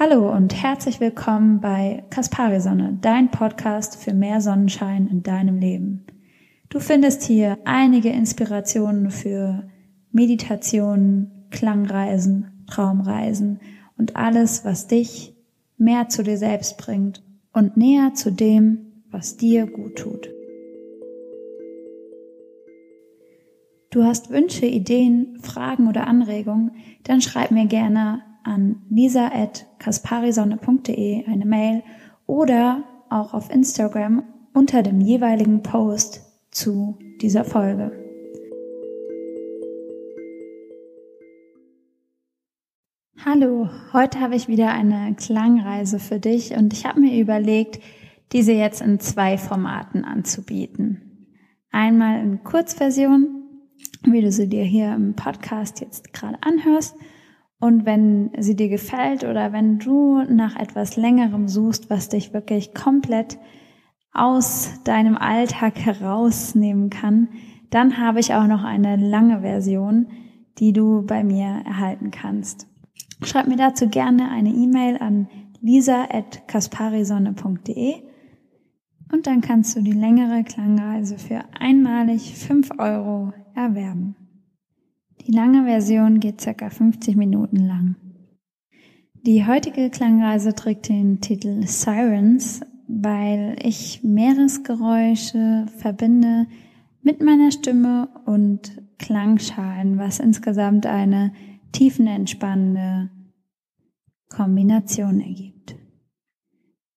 Hallo und herzlich willkommen bei Kaspari Sonne, dein Podcast für mehr Sonnenschein in deinem Leben. Du findest hier einige Inspirationen für Meditationen, Klangreisen, Traumreisen und alles, was dich mehr zu dir selbst bringt und näher zu dem, was dir gut tut. Du hast Wünsche, Ideen, Fragen oder Anregungen, dann schreib mir gerne an lisa.kasparisonne.de eine Mail oder auch auf Instagram unter dem jeweiligen Post zu dieser Folge. Hallo, heute habe ich wieder eine Klangreise für dich und ich habe mir überlegt, diese jetzt in zwei Formaten anzubieten. Einmal in Kurzversion wie du sie dir hier im Podcast jetzt gerade anhörst. Und wenn sie dir gefällt oder wenn du nach etwas längerem suchst, was dich wirklich komplett aus deinem Alltag herausnehmen kann, dann habe ich auch noch eine lange Version, die du bei mir erhalten kannst. Schreib mir dazu gerne eine E-Mail an lisa.kasparisonne.de und dann kannst du die längere Klangreise für einmalig fünf Euro erwerben. Die lange Version geht circa 50 Minuten lang. Die heutige Klangreise trägt den Titel Sirens, weil ich Meeresgeräusche verbinde mit meiner Stimme und Klangschalen, was insgesamt eine tiefenentspannende Kombination ergibt.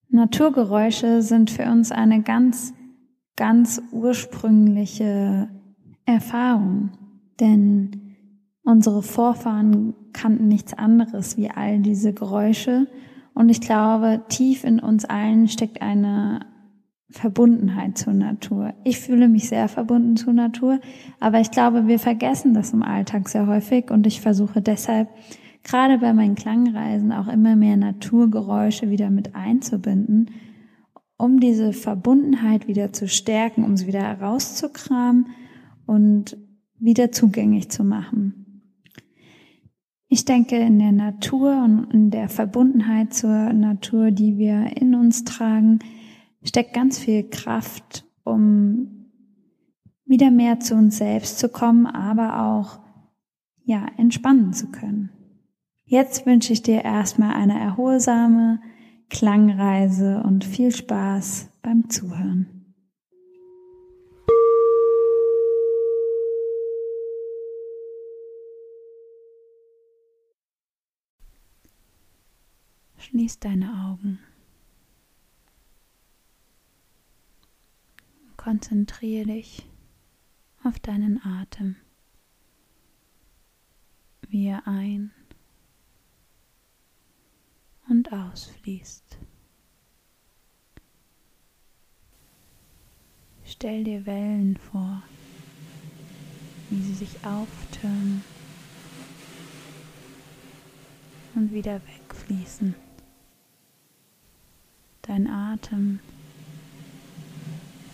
Naturgeräusche sind für uns eine ganz, ganz ursprüngliche Erfahrung, denn unsere Vorfahren kannten nichts anderes wie all diese Geräusche und ich glaube, tief in uns allen steckt eine Verbundenheit zur Natur. Ich fühle mich sehr verbunden zur Natur, aber ich glaube, wir vergessen das im Alltag sehr häufig und ich versuche deshalb gerade bei meinen Klangreisen auch immer mehr Naturgeräusche wieder mit einzubinden, um diese Verbundenheit wieder zu stärken, um sie wieder herauszukramen und wieder zugänglich zu machen. Ich denke, in der Natur und in der Verbundenheit zur Natur, die wir in uns tragen, steckt ganz viel Kraft, um wieder mehr zu uns selbst zu kommen, aber auch, ja, entspannen zu können. Jetzt wünsche ich dir erstmal eine erholsame Klangreise und viel Spaß beim Zuhören. Schließ deine Augen. Konzentriere dich auf deinen Atem, wie er ein und ausfließt. Stell dir Wellen vor, wie sie sich auftürmen und wieder wegfließen. Dein Atem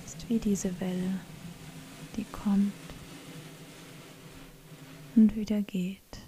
ist wie diese Welle, die kommt und wieder geht.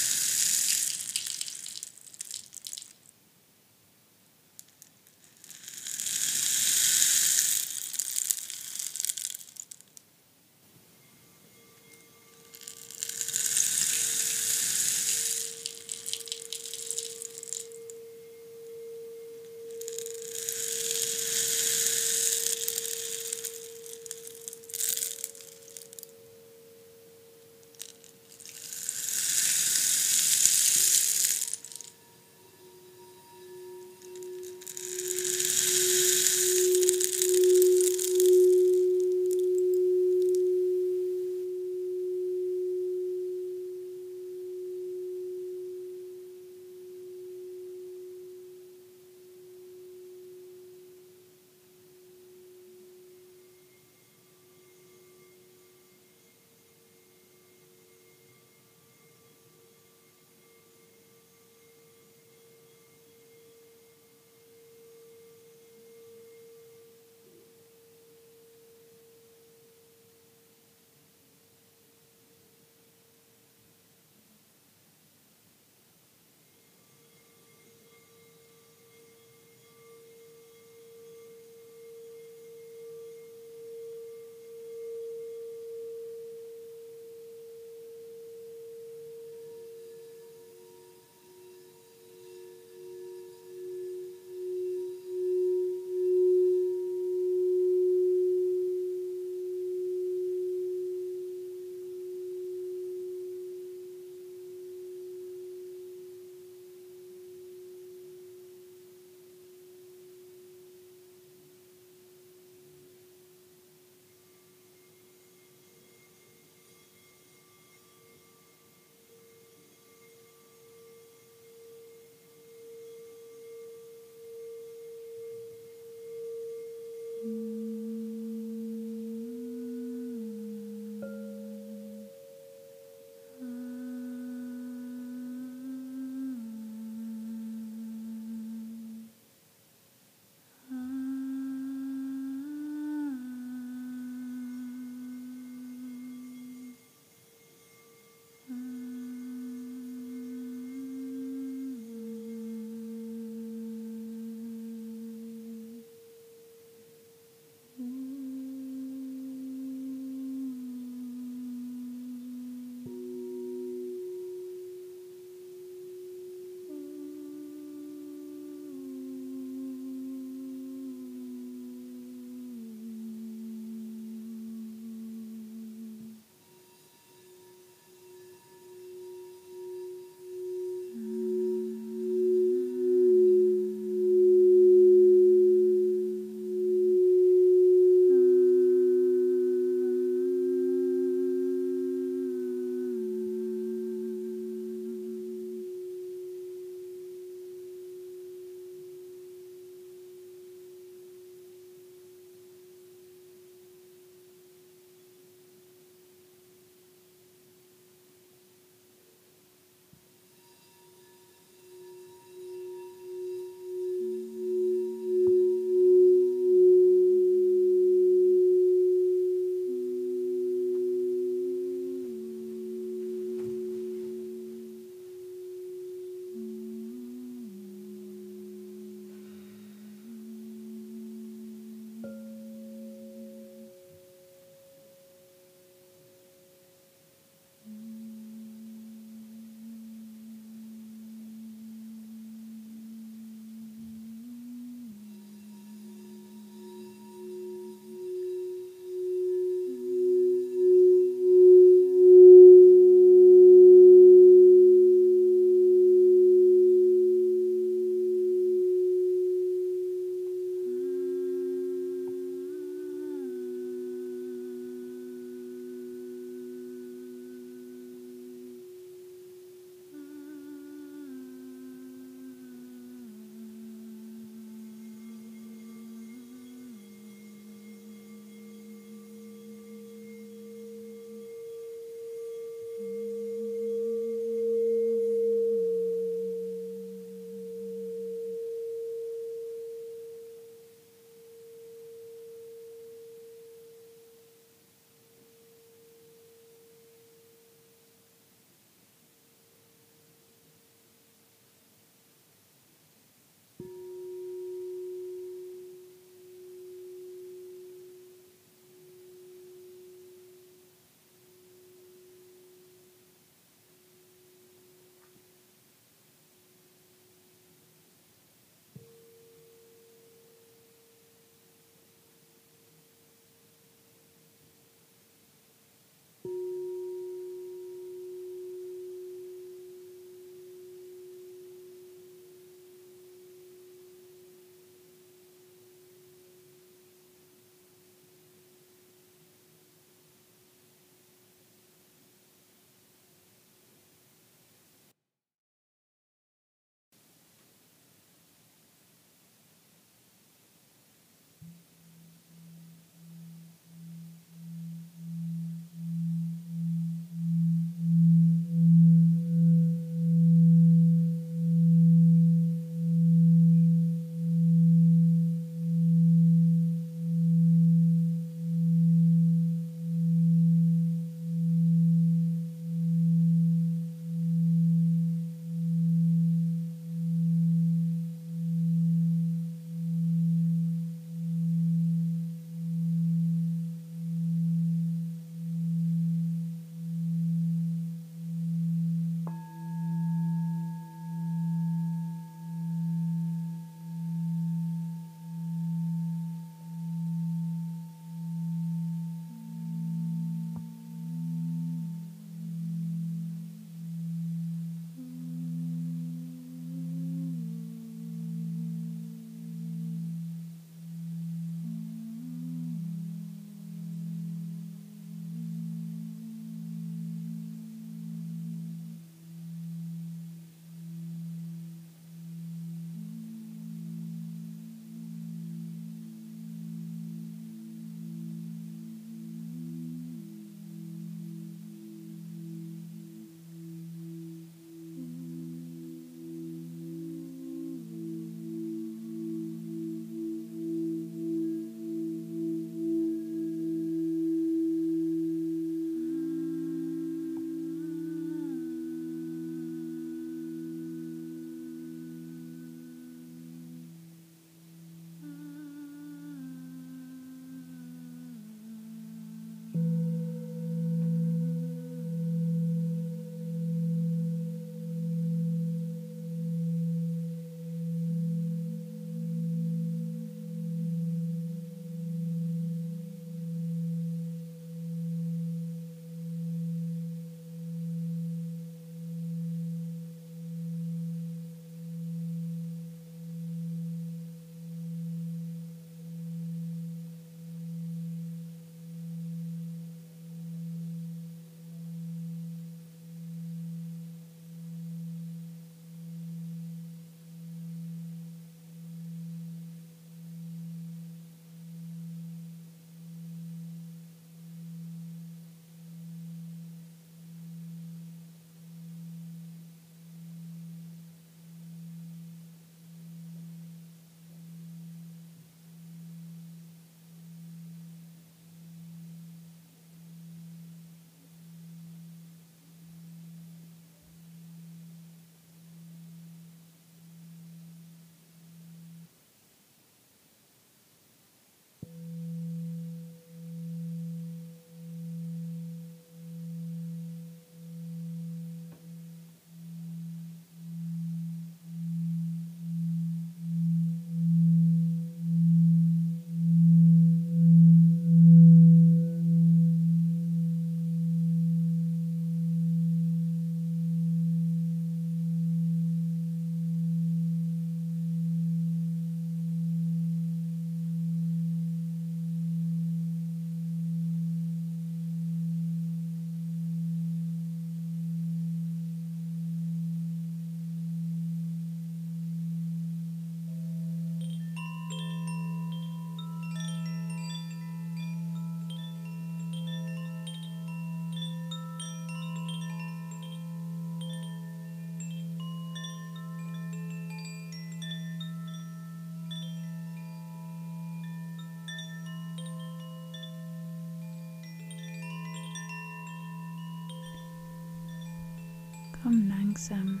Komm langsam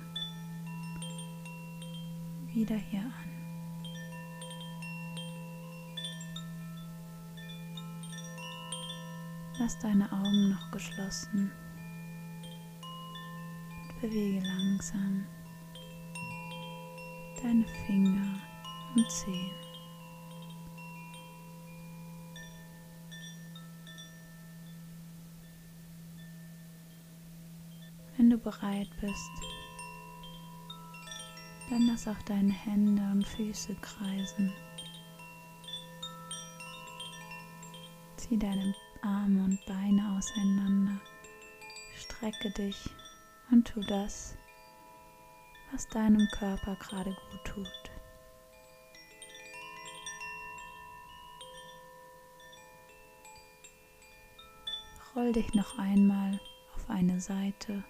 wieder hier an. Lass deine Augen noch geschlossen und bewege langsam deine Finger und Zehen. Wenn du bereit bist, dann lass auch deine Hände und Füße kreisen. Zieh deine Arme und Beine auseinander. Strecke dich und tu das, was deinem Körper gerade gut tut. Roll dich noch einmal auf eine Seite.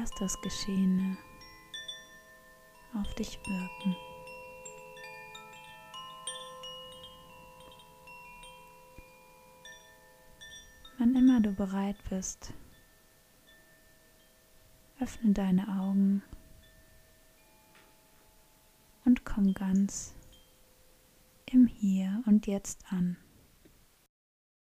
Lass das Geschehene auf dich wirken. Wann immer du bereit bist, öffne deine Augen und komm ganz im Hier und Jetzt an.